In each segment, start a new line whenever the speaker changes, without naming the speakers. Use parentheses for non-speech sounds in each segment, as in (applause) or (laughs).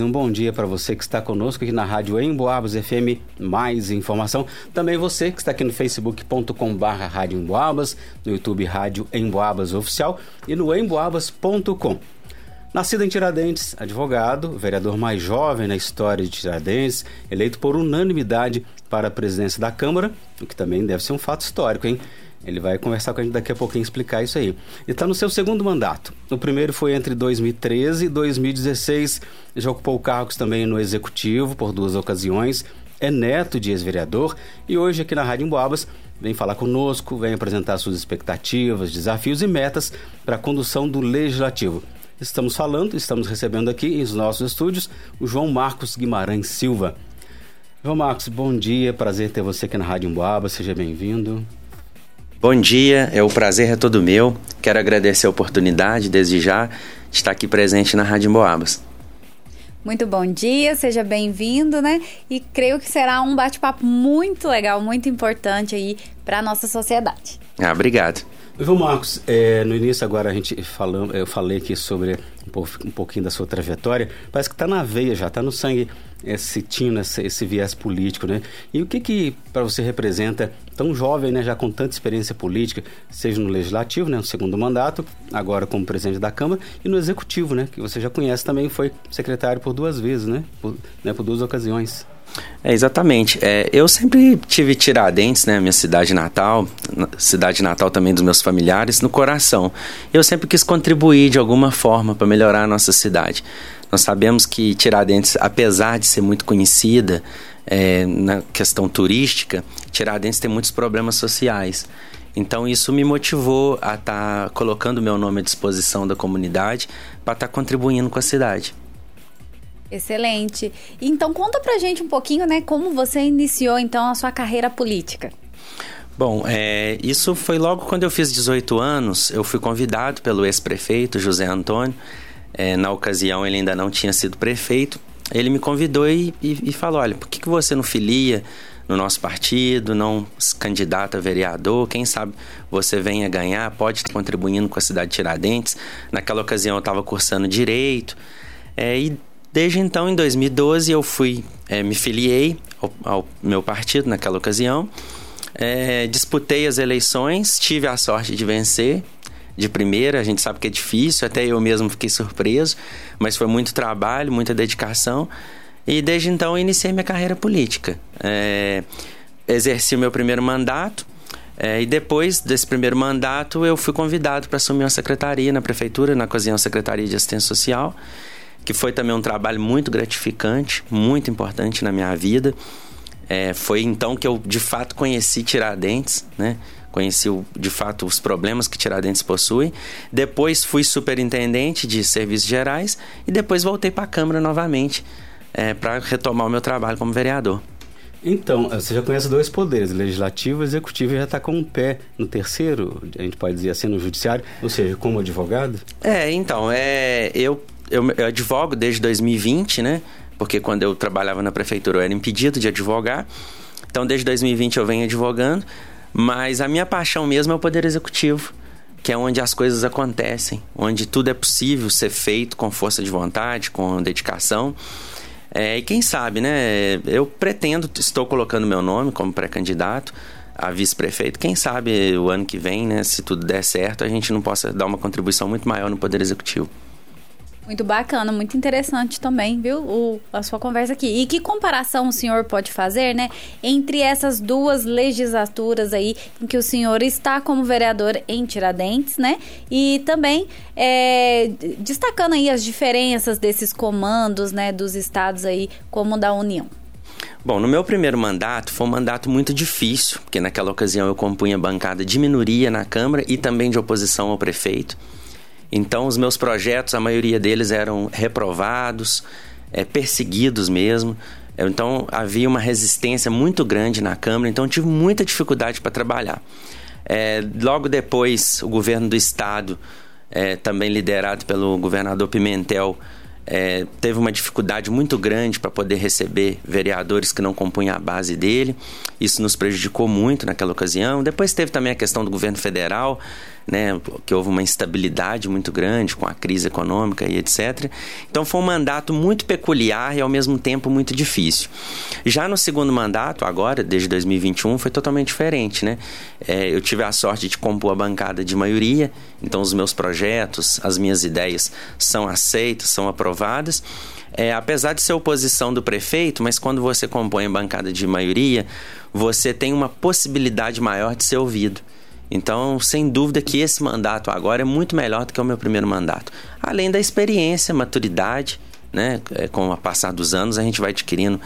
Um bom dia para você que está conosco aqui na Rádio Emboabas FM. Mais informação. Também você que está aqui no facebook.com/barra Rádio Emboabas, no YouTube Rádio Emboabas Oficial e no emboabas.com. Nascido em Tiradentes, advogado, vereador mais jovem na história de Tiradentes, eleito por unanimidade para a presidência da Câmara, o que também deve ser um fato histórico, hein? Ele vai conversar com a gente daqui a pouquinho explicar isso aí. Ele está no seu segundo mandato. O primeiro foi entre 2013 e 2016. Já ocupou cargos também no Executivo por duas ocasiões. É neto de ex-vereador e hoje aqui na Rádio Emboabas vem falar conosco, vem apresentar suas expectativas, desafios e metas para a condução do Legislativo. Estamos falando, estamos recebendo aqui em nossos estúdios o João Marcos Guimarães Silva. João Marcos, bom dia, prazer ter você aqui na Rádio Emboabas, seja bem-vindo.
Bom dia, é o prazer é todo meu. Quero agradecer a oportunidade, desde já, de estar aqui presente na Rádio Emboabas.
Muito bom dia, seja bem-vindo, né? E creio que será um bate-papo muito legal, muito importante aí para a nossa sociedade.
Ah, obrigado.
João Marcos, é, no início agora a gente falou, eu falei aqui sobre um pouquinho da sua trajetória. Parece que está na veia já, está no sangue esse tino, esse, esse, viés político, né? E o que que para você representa tão jovem, né, já com tanta experiência política, seja no legislativo, né, no segundo mandato, agora como presidente da Câmara e no executivo, né, que você já conhece também, foi secretário por duas vezes, né, por, né, por duas ocasiões.
É, exatamente. É, eu sempre tive Tiradentes, né, minha cidade natal, cidade natal também dos meus familiares, no coração. Eu sempre quis contribuir de alguma forma para melhorar a nossa cidade. Nós sabemos que Tiradentes, apesar de ser muito conhecida é, na questão turística, Tiradentes tem muitos problemas sociais. Então isso me motivou a estar tá colocando meu nome à disposição da comunidade para estar tá contribuindo com a cidade.
Excelente. Então conta pra gente um pouquinho, né, como você iniciou então a sua carreira política.
Bom, é, isso foi logo quando eu fiz 18 anos. Eu fui convidado pelo ex-prefeito José Antônio. É, na ocasião ele ainda não tinha sido prefeito. Ele me convidou e, e, e falou: olha, por que, que você não filia no nosso partido, não se candidata a vereador? Quem sabe você venha ganhar, pode estar contribuindo com a cidade de Tiradentes. Naquela ocasião eu estava cursando direito. É, e Desde então, em 2012, eu fui, é, me filiei ao, ao, meu partido naquela ocasião, é, disputei as eleições, tive a sorte de vencer de primeira, a gente sabe que é difícil, até eu mesmo fiquei surpreso, mas foi muito trabalho, muita dedicação, e desde então eu iniciei minha carreira política. É, exerci o meu primeiro mandato, é, e depois desse primeiro mandato, eu fui convidado para assumir uma secretaria na prefeitura, na ocasião, Secretaria de Assistência Social que foi também um trabalho muito gratificante, muito importante na minha vida. É, foi então que eu de fato conheci Tiradentes, né? Conheci de fato os problemas que Tiradentes possui. Depois fui superintendente de serviços gerais e depois voltei para a Câmara novamente é, para retomar o meu trabalho como vereador.
Então, você já conhece dois poderes, legislativo e executivo, e já está com um pé no terceiro, a gente pode dizer assim, no judiciário, ou seja, como advogado?
É, então, é, eu eu, eu advogo desde 2020, né? Porque quando eu trabalhava na prefeitura eu era impedido de advogar. Então, desde 2020 eu venho advogando. Mas a minha paixão mesmo é o poder executivo, que é onde as coisas acontecem, onde tudo é possível ser feito com força de vontade, com dedicação. É, e quem sabe, né? Eu pretendo, estou colocando meu nome como pré-candidato a vice-prefeito. Quem sabe o ano que vem, né, se tudo der certo, a gente não possa dar uma contribuição muito maior no Poder Executivo.
Muito bacana, muito interessante também, viu? O, a sua conversa aqui. E que comparação o senhor pode fazer, né? Entre essas duas legislaturas aí, em que o senhor está como vereador em Tiradentes, né? E também é, destacando aí as diferenças desses comandos, né? Dos estados aí, como da União.
Bom, no meu primeiro mandato foi um mandato muito difícil, porque naquela ocasião eu compunha bancada de minoria na Câmara e também de oposição ao prefeito. Então, os meus projetos, a maioria deles eram reprovados, é, perseguidos mesmo. Então, havia uma resistência muito grande na Câmara, então tive muita dificuldade para trabalhar. É, logo depois, o governo do Estado, é, também liderado pelo governador Pimentel, é, teve uma dificuldade muito grande para poder receber vereadores que não compunham a base dele. Isso nos prejudicou muito naquela ocasião. Depois teve também a questão do governo federal, né, que houve uma instabilidade muito grande com a crise econômica e etc. Então foi um mandato muito peculiar e ao mesmo tempo muito difícil. Já no segundo mandato, agora, desde 2021, foi totalmente diferente, né? É, eu tive a sorte de compor a bancada de maioria, então os meus projetos, as minhas ideias são aceitas, são aprovadas. É, apesar de ser oposição do prefeito, mas quando você compõe a bancada de maioria, você tem uma possibilidade maior de ser ouvido. Então, sem dúvida que esse mandato agora é muito melhor do que o meu primeiro mandato. Além da experiência, maturidade, né? É, com o passar dos anos, a gente vai adquirindo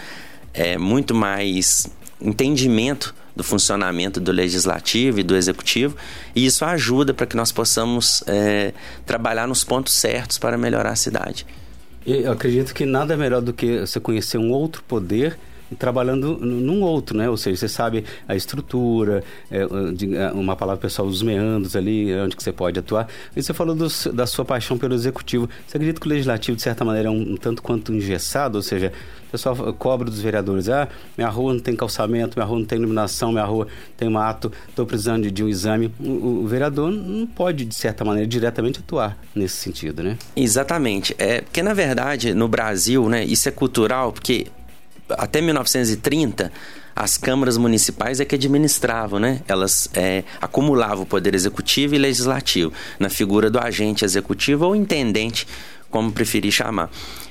é, muito mais entendimento do funcionamento do legislativo e do executivo, e isso ajuda para que nós possamos é, trabalhar nos pontos certos para melhorar a cidade.
Eu acredito que nada é melhor do que você conhecer um outro poder trabalhando num outro, né? Ou seja, você sabe a estrutura, é, é, uma palavra pessoal, os meandros ali, onde que você pode atuar. E você falou do, da sua paixão pelo executivo. Você acredita que o legislativo, de certa maneira, é um, um tanto quanto engessado? Ou seja, o pessoal cobra dos vereadores, ah, minha rua não tem calçamento, minha rua não tem iluminação, minha rua tem mato, estou precisando de, de, um exame. O, o, vereador não pode, de certa maneira, diretamente atuar nesse sentido, né?
Exatamente. É, porque, na verdade, no Brasil, né, isso é cultural, porque até 1930 as câmaras municipais é que administravam, né? Elas é, acumulavam o poder executivo e legislativo na figura do agente executivo ou intendente, como preferir chamar.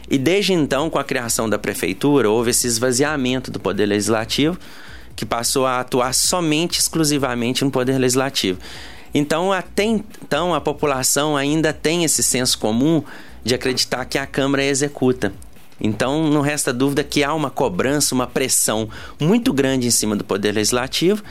E desde então, com a criação da prefeitura, houve esse esvaziamento do poder legislativo, que passou a atuar somente, exclusivamente no poder legislativo. Então, até então, a população ainda tem esse senso comum de acreditar que a Câmara executa. Então, não resta dúvida que há uma cobrança, uma pressão muito grande em cima do Poder Legislativo,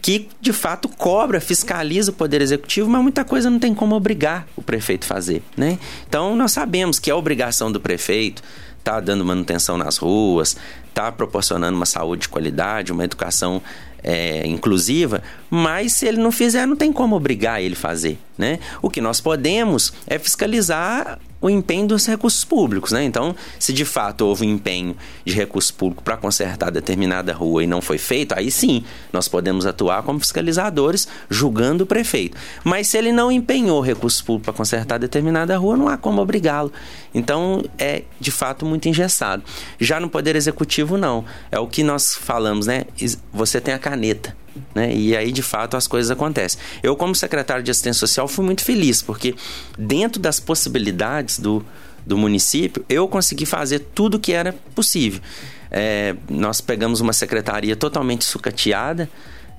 que de fato cobra, fiscaliza o Poder Executivo, mas muita coisa não tem como obrigar o prefeito a fazer. Né? Então, nós sabemos que é obrigação do prefeito tá dando manutenção nas ruas, tá proporcionando uma saúde de qualidade, uma educação é, inclusiva, mas se ele não fizer, não tem como obrigar ele a fazer. Né? O que nós podemos é fiscalizar o empenho dos recursos públicos, né? Então, se de fato houve um empenho de recurso público para consertar determinada rua e não foi feito, aí sim nós podemos atuar como fiscalizadores julgando o prefeito. Mas se ele não empenhou recurso público para consertar determinada rua, não há como obrigá-lo. Então, é de fato muito engessado. Já no poder executivo não. É o que nós falamos, né? Você tem a caneta. Né? E aí, de fato, as coisas acontecem. Eu, como secretário de assistência social, fui muito feliz, porque dentro das possibilidades do, do município, eu consegui fazer tudo o que era possível. É, nós pegamos uma secretaria totalmente sucateada,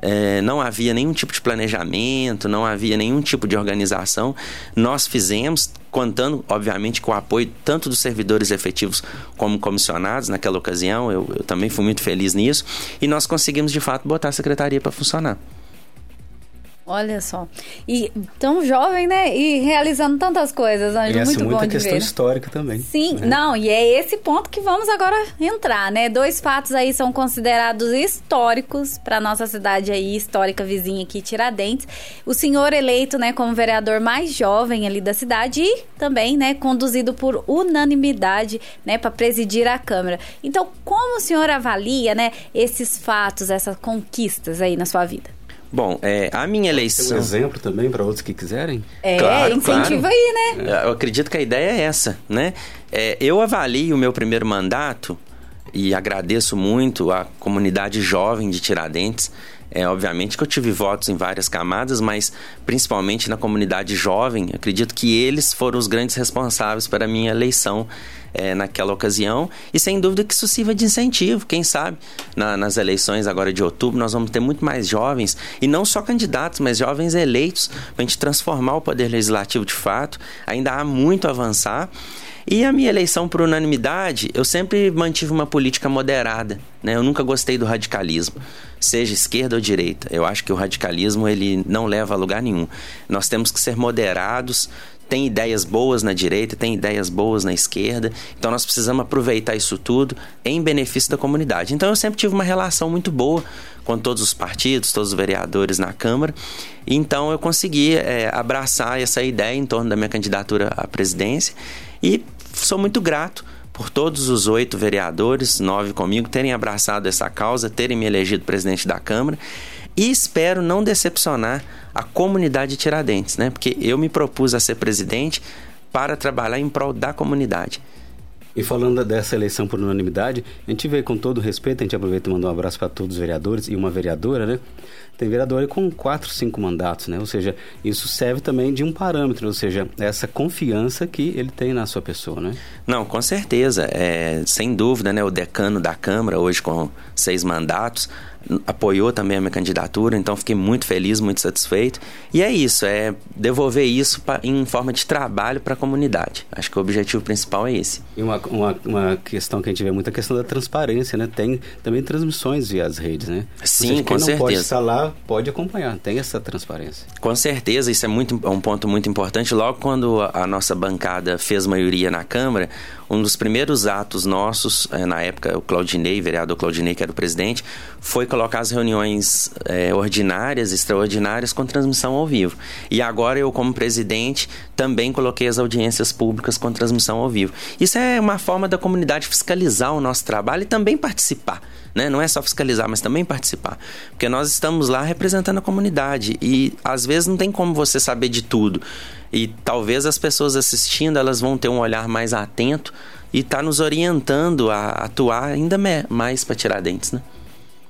é, não havia nenhum tipo de planejamento, não havia nenhum tipo de organização. Nós fizemos, contando, obviamente, com o apoio tanto dos servidores efetivos como comissionados naquela ocasião. Eu, eu também fui muito feliz nisso. E nós conseguimos, de fato, botar a secretaria para funcionar.
Olha só. E tão jovem, né? E realizando tantas coisas, Anjo. Muito bom de
questão
ver.
histórica também.
Sim, né? não, e é esse ponto que vamos agora entrar, né? Dois fatos aí são considerados históricos para nossa cidade aí, histórica vizinha aqui, Tiradentes. O senhor eleito, né, como vereador mais jovem ali da cidade e também, né, conduzido por unanimidade, né, para presidir a Câmara. Então, como o senhor avalia, né, esses fatos, essas conquistas aí na sua vida?
Bom, é, a minha eleição.
Um exemplo também para outros que quiserem?
É, claro, incentiva claro. aí,
né? É, eu acredito que a ideia é essa, né? É, eu avalio o meu primeiro mandato e agradeço muito a comunidade jovem de Tiradentes. É, obviamente que eu tive votos em várias camadas, mas principalmente na comunidade jovem, acredito que eles foram os grandes responsáveis para a minha eleição é, naquela ocasião. E sem dúvida que isso sirva de incentivo. Quem sabe na, nas eleições agora de outubro nós vamos ter muito mais jovens, e não só candidatos, mas jovens eleitos, para a gente transformar o poder legislativo de fato. Ainda há muito a avançar. E a minha eleição por unanimidade, eu sempre mantive uma política moderada. Né? Eu nunca gostei do radicalismo, seja esquerda ou direita. Eu acho que o radicalismo ele não leva a lugar nenhum. Nós temos que ser moderados, tem ideias boas na direita, tem ideias boas na esquerda. Então nós precisamos aproveitar isso tudo em benefício da comunidade. Então eu sempre tive uma relação muito boa com todos os partidos, todos os vereadores na Câmara. Então eu consegui é, abraçar essa ideia em torno da minha candidatura à presidência e sou muito grato por todos os oito vereadores, nove comigo, terem abraçado essa causa, terem me elegido presidente da Câmara e espero não decepcionar a comunidade de Tiradentes, né? Porque eu me propus a ser presidente para trabalhar em prol da comunidade.
E falando dessa eleição por unanimidade, a gente vê com todo respeito, a gente aproveita e manda um abraço para todos os vereadores e uma vereadora, né? Tem vereador com quatro, cinco mandatos, né? Ou seja, isso serve também de um parâmetro, ou seja, essa confiança que ele tem na sua pessoa, né?
Não, com certeza. É, sem dúvida, né? O decano da Câmara, hoje com seis mandatos, apoiou também a minha candidatura, então fiquei muito feliz, muito satisfeito. E é isso, é devolver isso pra, em forma de trabalho para a comunidade. Acho que o objetivo principal é esse.
E uma, uma, uma, questão que a gente vê muito é a questão da transparência, né? Tem também transmissões via as redes, né?
Sim,
seja,
com
quem
certeza.
não pode estar lá, pode acompanhar, tem essa transparência.
Com certeza, isso é muito, é um ponto muito importante. Logo quando a, a nossa bancada fez maioria na Câmara, um dos primeiros atos nossos, eh, na época, o Claudinei, vereador Claudinei, que era o presidente, foi colocar as reuniões é, ordinárias, extraordinárias, com transmissão ao vivo. E agora eu, como presidente, também coloquei as audiências públicas com transmissão ao vivo. Isso é uma forma da comunidade fiscalizar o nosso trabalho e também participar. Né? Não é só fiscalizar, mas também participar. Porque nós estamos lá representando a comunidade e às vezes não tem como você saber de tudo. E talvez as pessoas assistindo elas vão ter um olhar mais atento e tá nos orientando a atuar ainda mais para tirar dentes, né?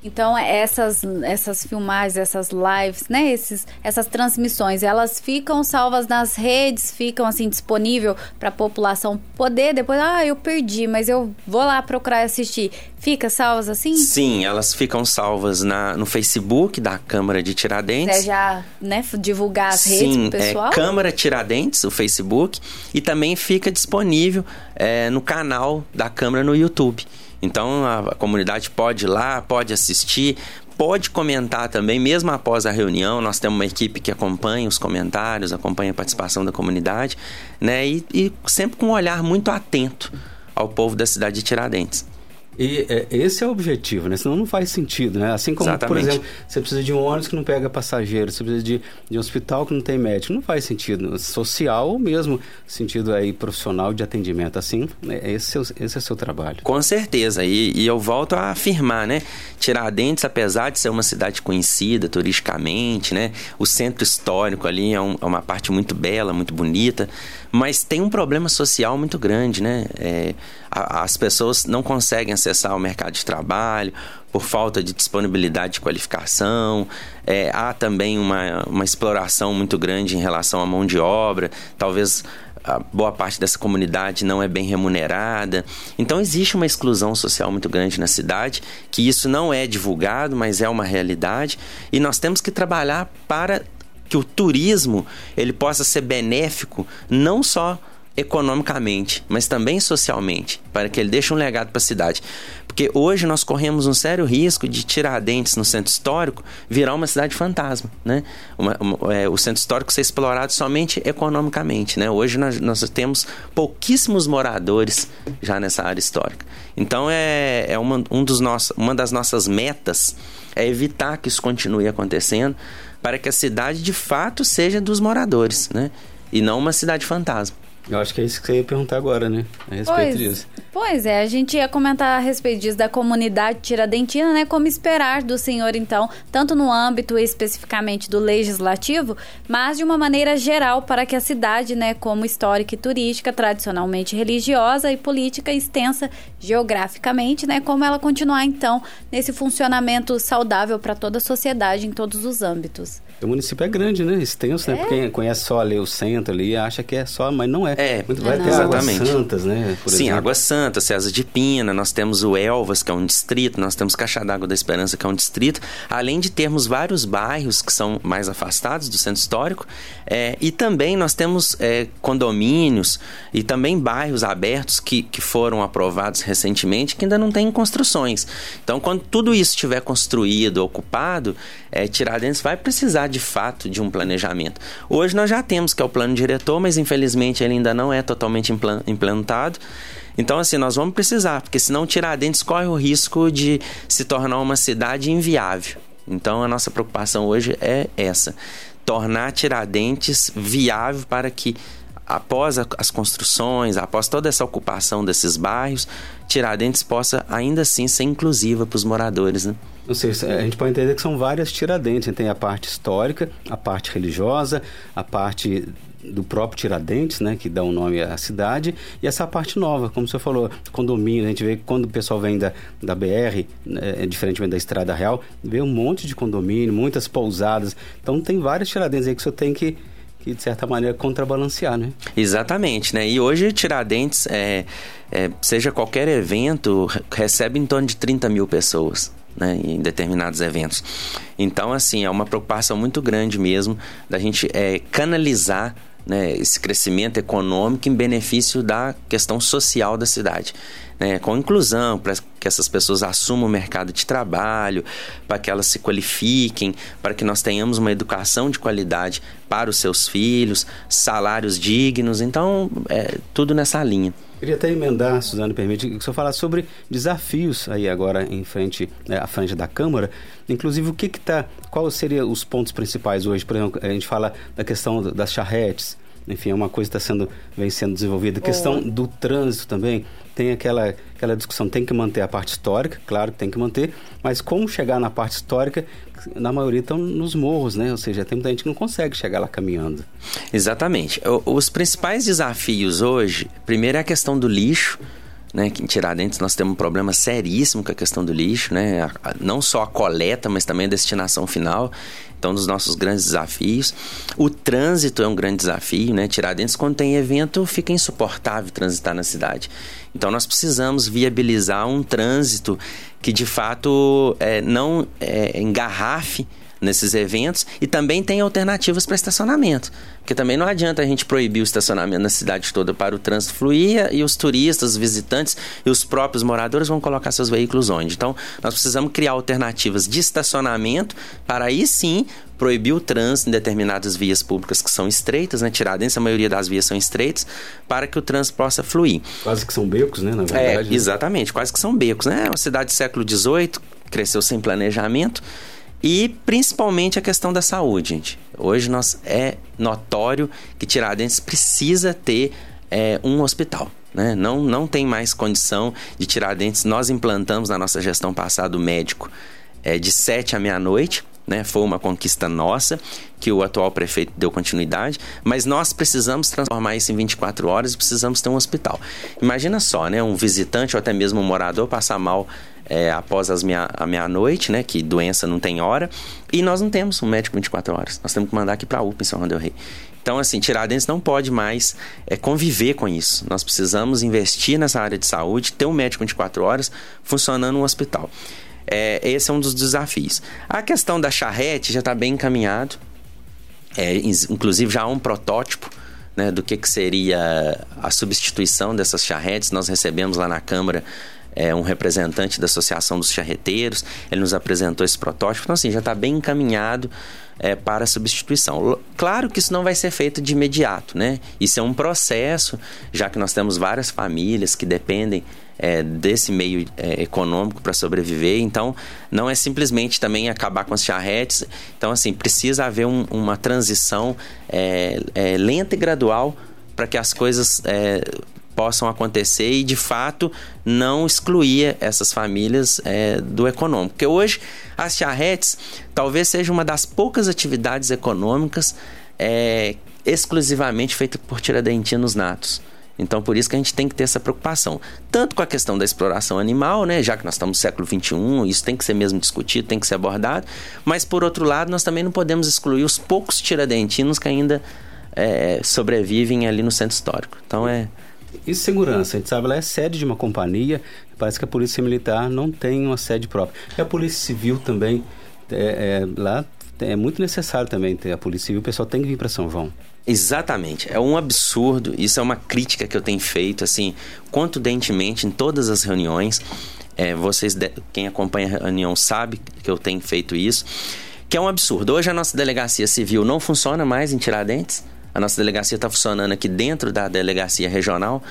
Então, essas, essas filmagens, essas lives, né? Esses, essas transmissões, elas ficam salvas nas redes, ficam assim disponível para a população poder depois, ah, eu perdi, mas eu vou lá procurar assistir. Fica salvas assim?
Sim, elas ficam salvas na, no Facebook da Câmara de Tiradentes.
Você já, né, divulgar as
Sim,
redes pro pessoal?
É Câmara Tiradentes, o Facebook, e também fica disponível é, no canal da Câmara no YouTube. Então a, comunidade pode ir lá, pode assistir, pode comentar também, mesmo após a reunião. Nós temos uma equipe que acompanha os comentários, acompanha a participação da comunidade, né? E, e sempre com um olhar muito atento ao povo da cidade de Tiradentes.
E é, esse é o objetivo, né? Senão não faz sentido, né? Assim como,
Exatamente.
por exemplo, você precisa de um ônibus que não pega passageiro, você precisa de, de um hospital que não tem médico. Não faz sentido. Social ou mesmo sentido aí profissional de atendimento. Assim, né? esse, é o, esse é o seu trabalho.
Com certeza. E, e eu volto a afirmar, né? Tiradentes, apesar de ser uma cidade conhecida turisticamente, né? O centro histórico ali é, um, é uma parte muito bela, muito bonita, mas tem um problema social muito grande, né? É, as pessoas não conseguem acessar o mercado de trabalho por falta de disponibilidade de qualificação. É, há também uma, uma exploração muito grande em relação à mão de obra. Talvez a boa parte dessa comunidade não é bem remunerada. Então existe uma exclusão social muito grande na cidade, que isso não é divulgado, mas é uma realidade, e nós temos que trabalhar para que o turismo ele possa ser benéfico não só economicamente, mas também socialmente, para que ele deixe um legado para a cidade. Porque hoje nós corremos um sério risco de Tiradentes no centro histórico virar uma cidade fantasma, né? Uma, uma, é, o centro histórico ser explorado somente economicamente, né? Hoje nós, nós, temos pouquíssimos moradores já nessa área histórica. Então é, é uma, um dos nossos, uma das nossas metas é evitar que isso continue acontecendo para que a cidade de fato seja dos moradores, né? E não uma cidade fantasma.
Eu acho que é isso que você ia perguntar agora, né? A respeito
Pois,
disso.
pois é, a gente ia comentar a respeito disso da comunidade tiradentina, né? Como esperar do senhor, então, tanto no âmbito especificamente do legislativo, mas de uma maneira geral para que a cidade, né, como histórica e turística, tradicionalmente religiosa e política extensa geograficamente, né, como ela continuar então nesse funcionamento saudável para toda a sociedade em todos os âmbitos.
O município é grande, né? Extenso, né?
É.
Quem conhece só ali o centro ali, acha que é só, mas não é.
É,
Muito, vai
não.
ter Águas
Exatamente.
Santas, né? Por
Sim,
exemplo.
Água Santa, César de Pina, nós temos o Elvas, que é um distrito, nós temos Caixa d'Água da Esperança, que é um distrito, além de termos vários bairros que são mais afastados do centro histórico, é, e também nós temos é, condomínios e também bairros abertos que, que foram aprovados recentemente que ainda não têm construções. Então, quando tudo isso estiver construído, ocupado, é, Tiradentes vai precisar de fato de um planejamento. Hoje nós já temos, que é o plano diretor, mas infelizmente ele ainda não é totalmente implan- implantado. Então, assim, nós vamos precisar, porque senão Tiradentes corre o risco de se tornar uma cidade inviável. Então, a nossa preocupação hoje é essa: tornar Tiradentes viável para que após as construções, após toda essa ocupação desses bairros, Tiradentes possa ainda assim ser inclusiva para os moradores. Né?
Ou seja, a gente pode entender que são várias Tiradentes. Tem a parte histórica, a parte religiosa, a parte do próprio Tiradentes, né, que dá o um nome à cidade, e essa parte nova, como você falou, condomínio, a gente vê que quando o pessoal vem da, da BR, é, diferentemente da Estrada Real, vê um monte de condomínio, muitas pousadas, então tem vários Tiradentes aí que você tem que que de certa maneira contrabalancear, né?
Exatamente, né? E hoje Tiradentes, é, é, seja qualquer evento, recebe em torno de 30 mil pessoas né, em determinados eventos. Então, assim, é uma preocupação muito grande mesmo da gente é, canalizar né, esse crescimento econômico em benefício da questão social da cidade. Né, com inclusão, para que essas pessoas assumam o mercado de trabalho, para que elas se qualifiquem, para que nós tenhamos uma educação de qualidade para os seus filhos, salários dignos. Então, é tudo nessa linha.
Queria até emendar, Suzana, permite, que o senhor falasse sobre desafios aí agora em frente, né, à frente da Câmara. Inclusive, o que que tá, quais seriam os pontos principais hoje? Por exemplo, a gente fala da questão das charretes, enfim, é uma coisa que está sendo, vem sendo desenvolvida. A questão oh. do trânsito também, tem aquela, aquela discussão, tem que manter a parte histórica, claro que tem que manter, mas como chegar na parte histórica, na maioria estão nos morros, né? Ou seja, tem muita gente que não consegue chegar lá caminhando.
Exatamente. Os principais desafios hoje, primeiro é a questão do lixo, né, que em Tiradentes nós temos um problema seríssimo com a questão do lixo, né, não só a coleta, mas também a destinação final. Então, um dos nossos grandes desafios. O trânsito é um grande desafio, né? Tiradentes, quando tem evento, fica insuportável transitar na cidade. Então, nós precisamos viabilizar um trânsito que, de fato, é, não é, engarrafe nesses eventos e também tem alternativas para estacionamento. Porque também não adianta a gente proibir o estacionamento na cidade toda para o trânsito fluir e os turistas, os visitantes e os próprios moradores vão colocar seus veículos onde. Então, nós precisamos criar alternativas de estacionamento para aí sim proibir o trânsito em determinadas vias públicas que são estreitas, né? Tiradentes, a maioria das vias são estreitas, para que o trânsito possa fluir.
Quase que são becos, né? Na
verdade. É, exatamente, quase que são becos, né? É uma cidade do século XVIII, cresceu sem planejamento. E principalmente a questão da saúde, gente. Hoje nós é notório que Tiradentes precisa ter é, um hospital. Né? Não, não tem mais condição de Tiradentes. Nós implantamos na nossa gestão passada o médico é, de 7 à meia-noite. Né? Foi uma conquista nossa que o atual prefeito deu continuidade, mas nós precisamos transformar isso em 24 horas e precisamos ter um hospital. Imagina só, né? Um visitante ou até mesmo um morador passar mal é, após as meia, a meia-noite, né? Que doença não tem hora. E nós não temos um médico 24 horas. Nós temos que mandar aqui para a UPA em São João del. Então, assim, Tiradentes não pode mais é, conviver com isso. Nós precisamos investir nessa área de saúde, ter um médico 24 horas funcionando no hospital. É, esse é um dos desafios. A questão da charrete já está bem encaminhado. É, inclusive já há um protótipo né, do que, que seria a substituição dessas charretes. Nós recebemos lá na Câmara é, um representante da Associação dos Charreteiros, ele nos apresentou esse protótipo, então assim, já está bem encaminhado é, para substituição. Claro que isso não vai ser feito de imediato, né? Isso é um processo, já que nós temos várias famílias que dependem é, desse meio é, econômico para sobreviver. Então, não é simplesmente também acabar com as charretes. Então, assim, precisa haver um, uma transição é, é lenta e gradual para que as coisas é, possam acontecer e de fato não excluir essas famílias é, do econômico. Porque hoje as charretes talvez seja uma das poucas atividades econômicas é, exclusivamente feitas por tiradentinos natos. Então, por isso que a gente tem que ter essa preocupação. Tanto com a questão da exploração animal, né? Já que nós estamos no século XXI, isso tem que ser mesmo discutido, tem que ser abordado. Mas, por outro lado, nós também não podemos excluir os poucos tiradentinos que ainda é, sobrevivem ali no centro histórico. Então, é,
e segurança? A gente sabe, ela é sede de uma companhia, parece que a Polícia Militar não tem uma sede própria. E a Polícia Civil também, é, é, lá é muito necessário também ter a Polícia Civil, o pessoal tem que vir para São João.
Exatamente, é um absurdo, isso é uma crítica que eu tenho feito, assim, contundentemente em todas as reuniões, é, vocês, quem acompanha a reunião sabe que eu tenho feito isso, que é um absurdo. Hoje a nossa delegacia civil não funciona mais em Tiradentes, a nossa delegacia está funcionando aqui dentro da delegacia regional,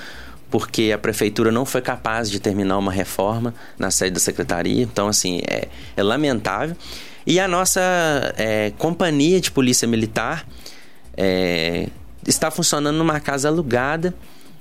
porque a prefeitura não foi capaz de terminar uma reforma na sede da secretaria. Então, assim, é, é lamentável. E a nossa é, companhia de polícia militar, é, está funcionando numa casa alugada,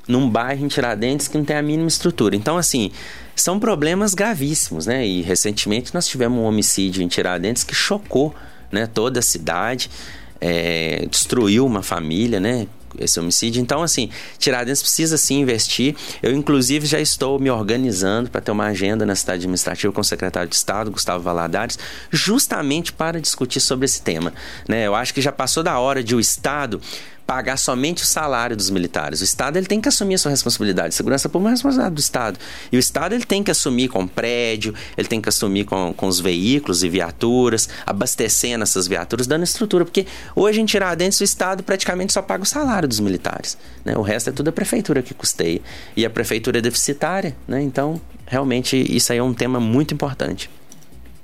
num bairro em Tiradentes que não tem a mínima estrutura. Então, assim, são problemas gravíssimos, né? E recentemente nós tivemos um homicídio em Tiradentes que chocou né, toda a cidade, é, destruiu uma família, né? esse homicídio. Então, assim, Tiradentes precisa sim investir. Eu, inclusive, já estou me organizando para ter uma agenda na cidade administrativa com o secretário de Estado, Gustavo Valadares, justamente para discutir sobre esse tema. Né? Eu acho que já passou da hora de o Estado pagar somente o salário dos militares. O Estado ele tem que assumir a sua responsabilidade. Segurança pública é responsabilidade do Estado. E o Estado ele tem que assumir com prédio, ele tem que assumir com, com os veículos e viaturas, abastecendo essas viaturas, dando estrutura. Porque hoje em Tiradentes o Estado praticamente só paga o salário dos militares. Né? O resto é tudo a prefeitura que custeia. E a prefeitura é deficitária. Né? Então, realmente, isso aí é um tema muito importante.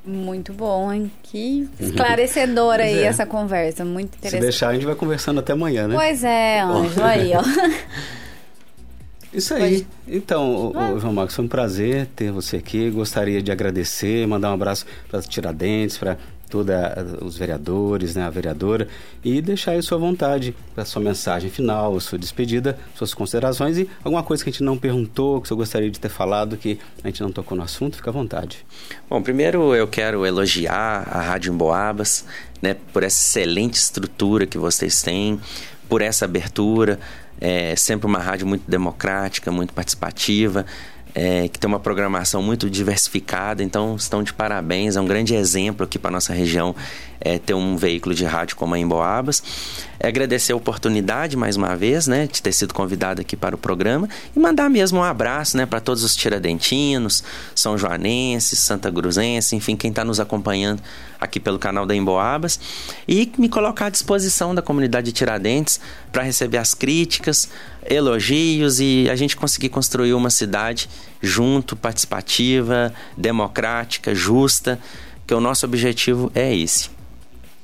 Muito bom, hein? Que (laughs) esclarecedora aí é. essa conversa, muito interessante.
Se deixar, a gente vai conversando até amanhã, né?
Pois é, (laughs) Anjo, aí, ó. (laughs)
Isso aí. Pode... Então, o João Marcos, foi um prazer ter você aqui. Gostaria de agradecer, mandar um abraço para Tiradentes, para todos os vereadores, né, a vereadora, e deixar aí sua vontade para sua mensagem final, sua despedida, suas considerações e alguma coisa que a gente não perguntou, que você gostaria de ter falado, que a gente não tocou no assunto, fica à vontade.
Bom, primeiro eu quero elogiar a Rádio Emboabas, né, por essa excelente estrutura que vocês têm, por essa abertura, é sempre uma rádio muito democrática, muito participativa é, que tem uma programação muito diversificada, então estão de parabéns. É um grande exemplo aqui para nossa região é, ter um veículo de rádio como a Emboabas. É agradecer a oportunidade mais uma vez, né, de ter sido convidado aqui para o programa e mandar mesmo um abraço, né, para todos os tiradentinos, são joanenses, santa cruzenses, enfim, quem está nos acompanhando aqui pelo canal da Emboabas e me colocar à disposição da comunidade de Tiradentes para receber as críticas, elogios e a gente conseguir construir uma cidade junto, participativa, democrática, justa, que o nosso objetivo é esse.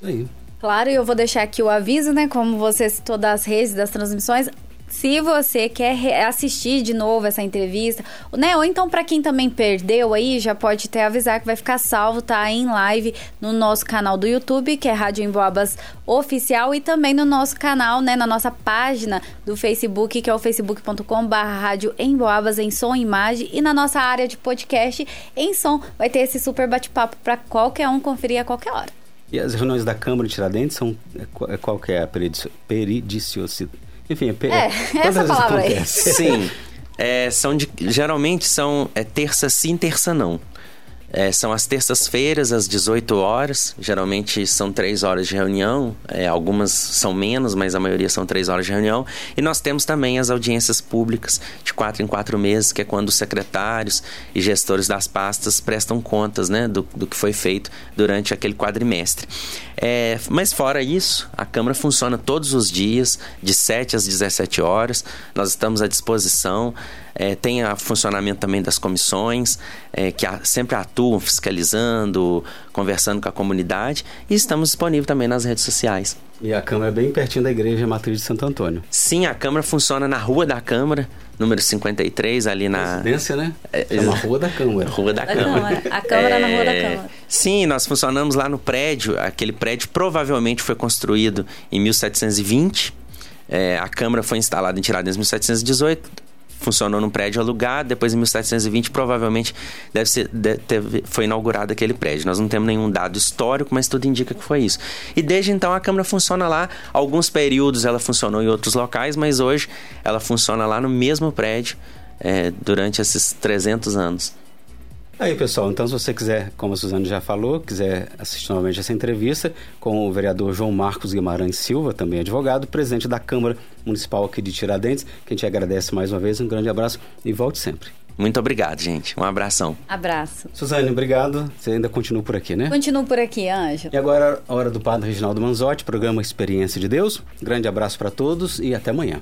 Aí. Claro, e eu vou deixar aqui o aviso, né? Como você citou das redes, das transmissões, se você quer assistir de novo essa entrevista, né? Ou então para quem também perdeu aí, já pode até avisar que vai ficar salvo, tá? Em live no nosso canal do YouTube, que é Rádio Emboabas Oficial, e também no nosso canal, né? Na nossa página do Facebook, que é o facebook.com.br Rádio Emboabas em som e imagem, e na nossa área de podcast em som. Vai ter esse super bate-papo para qualquer um conferir a qualquer hora.
E as reuniões da Câmara de Tiradentes são é, qual que é a peridiciosidade? Enfim,
é, é essa palavra aí.
Sim. É, são de, geralmente são é, terça sim, terça não. É, são as terças-feiras, às 18 horas. Geralmente são três horas de reunião. É, algumas são menos, mas a maioria são três horas de reunião. E nós temos também as audiências públicas de quatro em quatro meses, que é quando os secretários e gestores das pastas prestam contas né, do, do que foi feito durante aquele quadrimestre. É, mas fora isso, a Câmara funciona todos os dias, de 7 às 17 horas. Nós estamos à disposição. É, tem o funcionamento também das comissões, é, que a, sempre atuam fiscalizando, conversando com a comunidade. E estamos disponíveis também nas redes sociais.
E a Câmara é bem pertinho da Igreja Matriz de Santo Antônio.
Sim, a Câmara funciona na Rua da Câmara, número 53, ali na.
Residência, né? É, é uma Rua da Câmara.
Rua da, Câmara.
Câmara. A Câmara é... na Rua da é, Câmara.
Sim, nós funcionamos lá no prédio. Aquele prédio provavelmente foi construído em 1720. É, a Câmara foi instalada em Tiradentes em 1718 funcionou num prédio alugado, depois em 1720 provavelmente deve ser, deve, foi inaugurado aquele prédio. Nós não temos nenhum dado histórico, mas tudo indica que foi isso. E desde então a Câmara funciona lá, alguns períodos ela funcionou em outros locais, mas hoje ela funciona lá no mesmo prédio é, durante esses 300 anos.
Aí, pessoal, então se você quiser, como a Suzane já falou, quiser assistir novamente essa entrevista com o vereador João Marcos Guimarães Silva, também advogado, presidente da Câmara Municipal aqui de Tiradentes, que a gente agradece mais uma vez, um grande abraço e volte sempre.
Muito obrigado, gente. Um abração.
Abraço.
Suzane, obrigado. Você ainda continua por aqui, né?
Continuo por aqui, Anjo.
E agora, a hora do Padre Reginaldo Manzotti, programa Experiência de Deus. Grande abraço para todos e até amanhã.